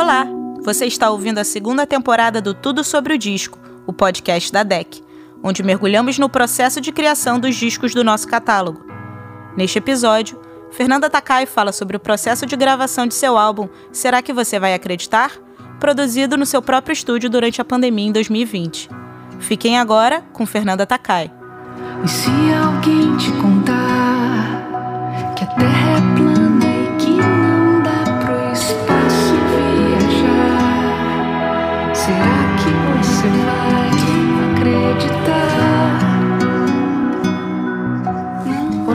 Olá! Você está ouvindo a segunda temporada do Tudo Sobre o Disco, o podcast da DEC, onde mergulhamos no processo de criação dos discos do nosso catálogo. Neste episódio, Fernanda Takai fala sobre o processo de gravação de seu álbum Será que você vai acreditar? Produzido no seu próprio estúdio durante a pandemia em 2020. Fiquem agora com Fernanda Takai. E se alguém te contar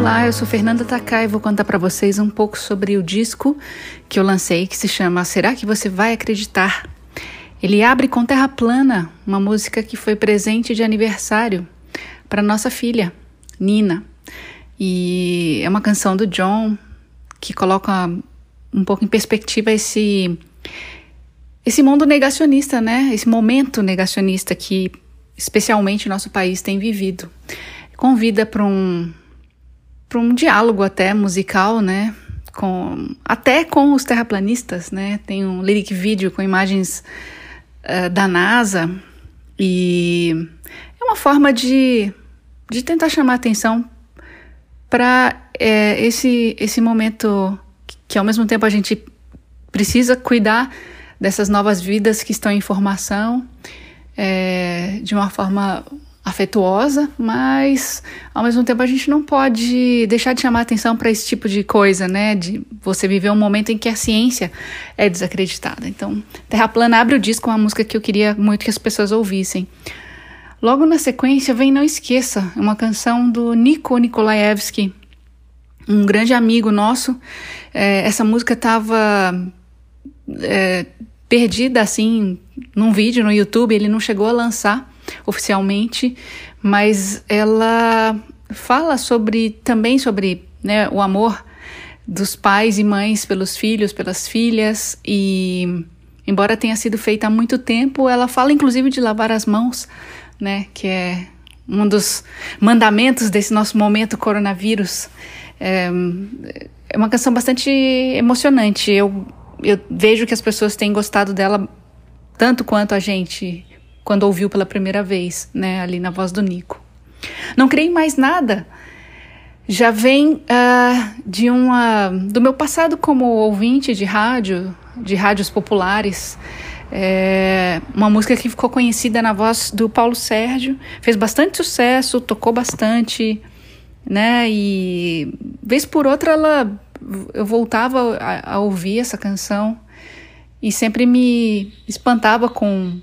Olá, eu sou Fernanda Takai e vou contar para vocês um pouco sobre o disco que eu lancei que se chama Será que você vai acreditar? Ele abre com Terra Plana, uma música que foi presente de aniversário para nossa filha, Nina. E é uma canção do John que coloca um pouco em perspectiva esse esse mundo negacionista, né? Esse momento negacionista que especialmente nosso país tem vivido. Convida para um para um diálogo até musical, né? Com, até com os terraplanistas, né? Tem um lyric video com imagens uh, da NASA e é uma forma de de tentar chamar atenção para é, esse, esse momento que, que, ao mesmo tempo, a gente precisa cuidar dessas novas vidas que estão em formação é, de uma forma afetuosa, mas ao mesmo tempo a gente não pode deixar de chamar atenção para esse tipo de coisa, né? De você viver um momento em que a ciência é desacreditada. Então, Terra Plana abre o disco uma música que eu queria muito que as pessoas ouvissem. Logo na sequência vem Não Esqueça, uma canção do Nico Nikolaevski, um grande amigo nosso. É, essa música estava é, perdida assim num vídeo no YouTube, ele não chegou a lançar oficialmente, mas ela fala sobre também sobre né, o amor dos pais e mães pelos filhos, pelas filhas e embora tenha sido feita há muito tempo, ela fala inclusive de lavar as mãos né? Que é um dos mandamentos desse nosso momento coronavírus. É, é uma canção bastante emocionante. Eu, eu vejo que as pessoas têm gostado dela tanto quanto a gente quando ouviu pela primeira vez, né? Ali na voz do Nico. Não creio mais nada. Já vem uh, de uma do meu passado como ouvinte de rádio, de rádios populares. É uma música que ficou conhecida na voz do Paulo Sérgio, fez bastante sucesso, tocou bastante, né? E vez por outra ela eu voltava a, a ouvir essa canção e sempre me espantava com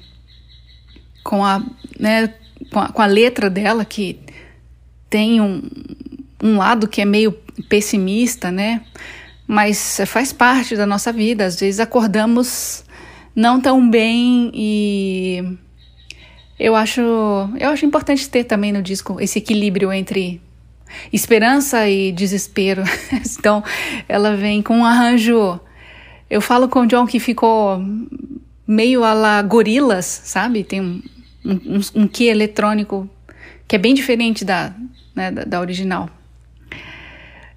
com a, né, com a, com a letra dela que tem um, um lado que é meio pessimista, né? Mas faz parte da nossa vida. Às vezes acordamos não tão bem e eu acho, eu acho importante ter também no disco esse equilíbrio entre esperança e desespero. então, ela vem com um arranjo. Eu falo com o John que ficou meio a la gorilas, sabe? Tem um, um, um key eletrônico que é bem diferente da, né, da, da, original.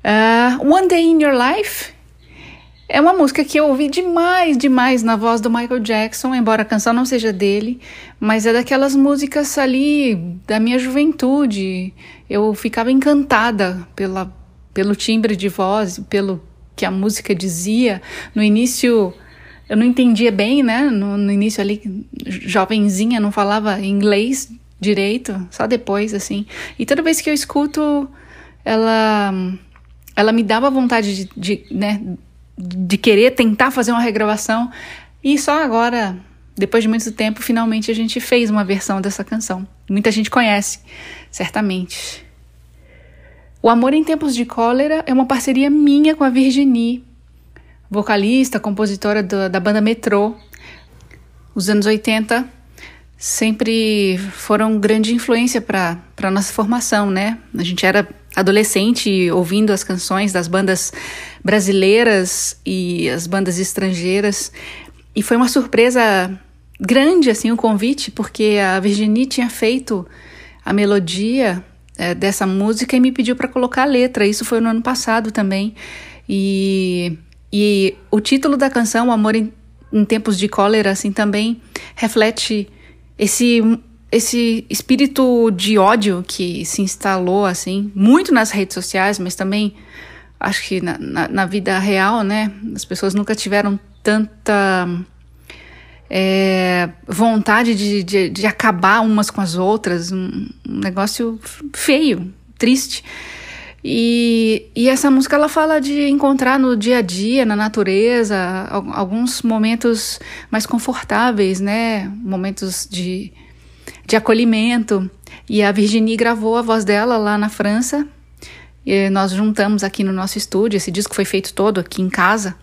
Uh, One Day in Your Life é uma música que eu ouvi demais, demais na voz do Michael Jackson, embora a canção não seja dele, mas é daquelas músicas ali da minha juventude. Eu ficava encantada pela, pelo timbre de voz, pelo que a música dizia. No início eu não entendia bem, né? No, no início ali, jovenzinha, não falava inglês direito, só depois, assim. E toda vez que eu escuto, ela ela me dava vontade de, de né, de querer tentar fazer uma regravação. E só agora, depois de muito tempo, finalmente a gente fez uma versão dessa canção. Muita gente conhece, certamente. O Amor em Tempos de Cólera é uma parceria minha com a Virginie, vocalista, compositora do, da banda Metrô. Os anos 80 sempre foram grande influência para a nossa formação, né? A gente era adolescente ouvindo as canções das bandas brasileiras e as bandas estrangeiras. E foi uma surpresa grande assim o convite, porque a Virginie tinha feito a melodia é, dessa música e me pediu para colocar a letra. Isso foi no ano passado também. E, e o título da canção, Amor em, em tempos de cólera, assim, também reflete esse esse espírito de ódio que se instalou, assim, muito nas redes sociais, mas também acho que na, na, na vida real, né? As pessoas nunca tiveram tanta é, vontade de, de, de, acabar umas com as outras, um, um negócio feio, triste. E, e, essa música ela fala de encontrar no dia a dia, na natureza, alguns momentos mais confortáveis, né? Momentos de, de acolhimento. E a Virginie gravou a voz dela lá na França. E nós juntamos aqui no nosso estúdio. Esse disco foi feito todo aqui em casa,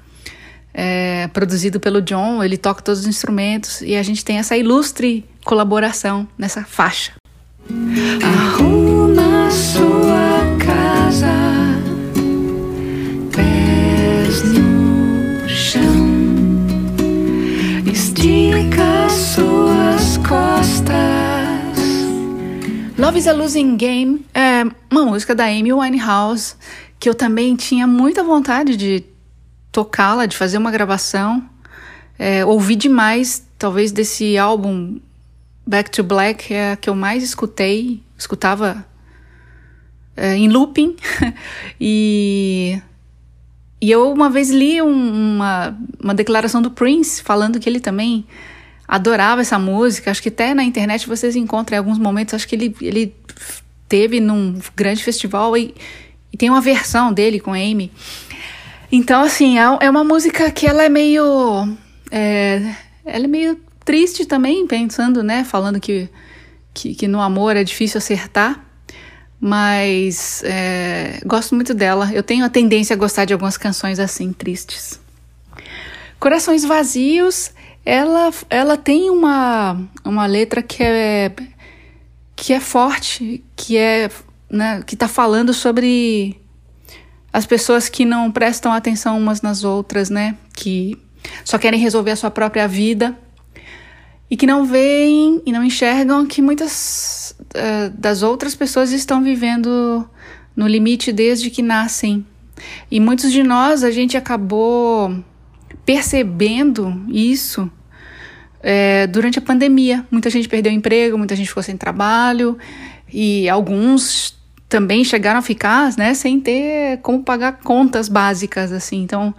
é, produzido pelo John. Ele toca todos os instrumentos e a gente tem essa ilustre colaboração nessa faixa. Arruma sua Love is a Losing Game é uma música da Amy Winehouse que eu também tinha muita vontade de tocá-la, de fazer uma gravação. É, ouvi demais, talvez desse álbum Back to Black é a que eu mais escutei, escutava é, em looping. e, e eu uma vez li um, uma, uma declaração do Prince falando que ele também adorava essa música. Acho que até na internet vocês encontram em alguns momentos. Acho que ele, ele teve num grande festival e, e tem uma versão dele com Amy. Então, assim, é, é uma música que ela é meio. É, ela é meio triste também, pensando, né? Falando que, que, que no amor é difícil acertar. Mas é, gosto muito dela. Eu tenho a tendência a gostar de algumas canções assim, tristes. Corações Vazios, ela, ela tem uma, uma letra que é, que é forte, que é né, que está falando sobre as pessoas que não prestam atenção umas nas outras, né? Que só querem resolver a sua própria vida e que não veem e não enxergam que muitas uh, das outras pessoas estão vivendo no limite desde que nascem. E muitos de nós, a gente acabou percebendo isso é, durante a pandemia. Muita gente perdeu emprego, muita gente ficou sem trabalho e alguns também chegaram a ficar né, sem ter como pagar contas básicas. assim. Então,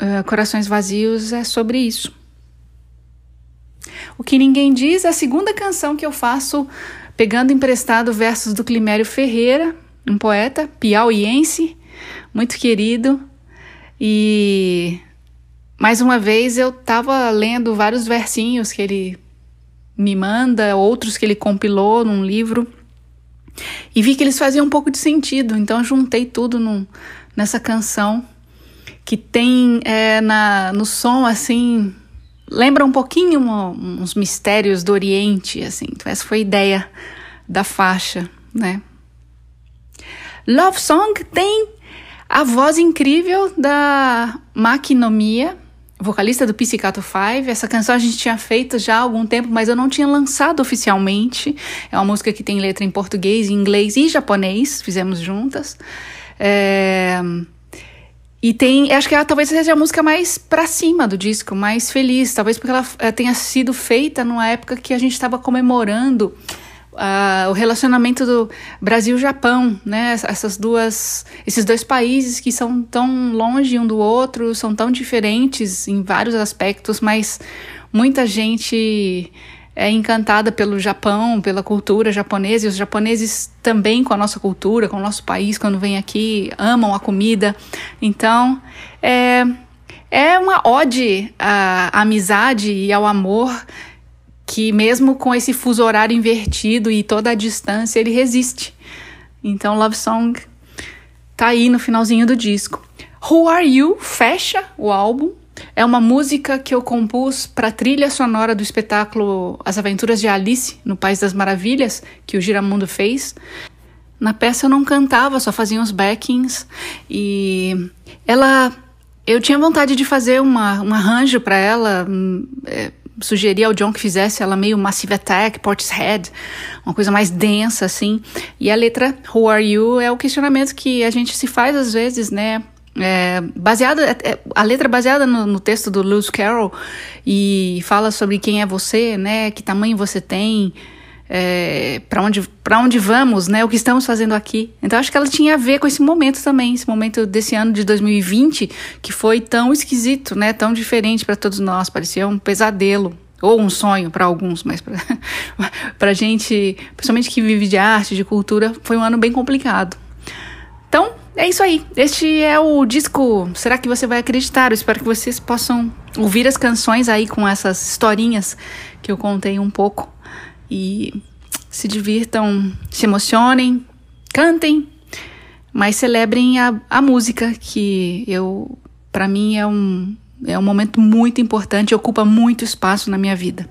uh, Corações Vazios é sobre isso. O que ninguém diz é a segunda canção que eu faço pegando emprestado versos do Climério Ferreira, um poeta piauiense, muito querido. E mais uma vez eu estava lendo vários versinhos que ele me manda, outros que ele compilou num livro, e vi que eles faziam um pouco de sentido, então juntei tudo num, nessa canção que tem é, na, no som assim lembra um pouquinho uma, uns mistérios do Oriente, assim. Então essa foi a ideia da faixa, né? Love Song tem a voz incrível da Maquinomia, vocalista do Pizzicato 5. Essa canção a gente tinha feito já há algum tempo, mas eu não tinha lançado oficialmente. É uma música que tem letra em português, inglês e japonês, fizemos juntas. É... E tem, acho que ela talvez seja a música mais pra cima do disco, mais feliz, talvez porque ela, ela tenha sido feita numa época que a gente estava comemorando uh, o relacionamento do Brasil-Japão, né? Essas duas, esses dois países que são tão longe um do outro, são tão diferentes em vários aspectos, mas muita gente é encantada pelo Japão, pela cultura japonesa, e os japoneses também com a nossa cultura, com o nosso país, quando vêm aqui, amam a comida. Então, é, é uma ode à amizade e ao amor que mesmo com esse fuso horário invertido e toda a distância, ele resiste. Então, Love Song tá aí no finalzinho do disco. Who Are You fecha o álbum é uma música que eu compus para a trilha sonora do espetáculo As Aventuras de Alice no País das Maravilhas, que o Giramundo fez. Na peça eu não cantava, só fazia uns backings e ela eu tinha vontade de fazer uma, um arranjo para ela, hum, é, sugeri ao John que fizesse ela meio Massive Attack, Portishead, uma coisa mais densa assim. E a letra Who Are You é o questionamento que a gente se faz às vezes, né? É, baseada, é, é, a letra é baseada no, no, texto do Lewis Carroll e fala sobre quem é você, né? Que tamanho você tem, é, para onde, para onde vamos, né? O que estamos fazendo aqui. Então acho que ela tinha a ver com esse momento também, esse momento desse ano de 2020 que foi tão esquisito, né? Tão diferente para todos nós, parecia um pesadelo ou um sonho para alguns, mas para gente, principalmente que vive de arte, de cultura, foi um ano bem complicado. Então, é isso aí. Este é o disco. Será que você vai acreditar? Eu espero que vocês possam ouvir as canções aí com essas historinhas que eu contei um pouco e se divirtam, se emocionem, cantem, mas celebrem a, a música que eu, para mim, é um é um momento muito importante, ocupa muito espaço na minha vida.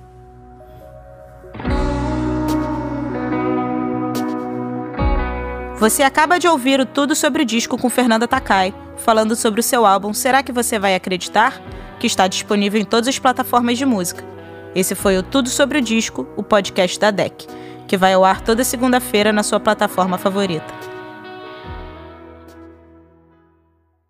Você acaba de ouvir o Tudo sobre o Disco com Fernanda Takai, falando sobre o seu álbum Será que você vai acreditar? que está disponível em todas as plataformas de música. Esse foi o Tudo sobre o Disco, o podcast da DEC, que vai ao ar toda segunda-feira na sua plataforma favorita.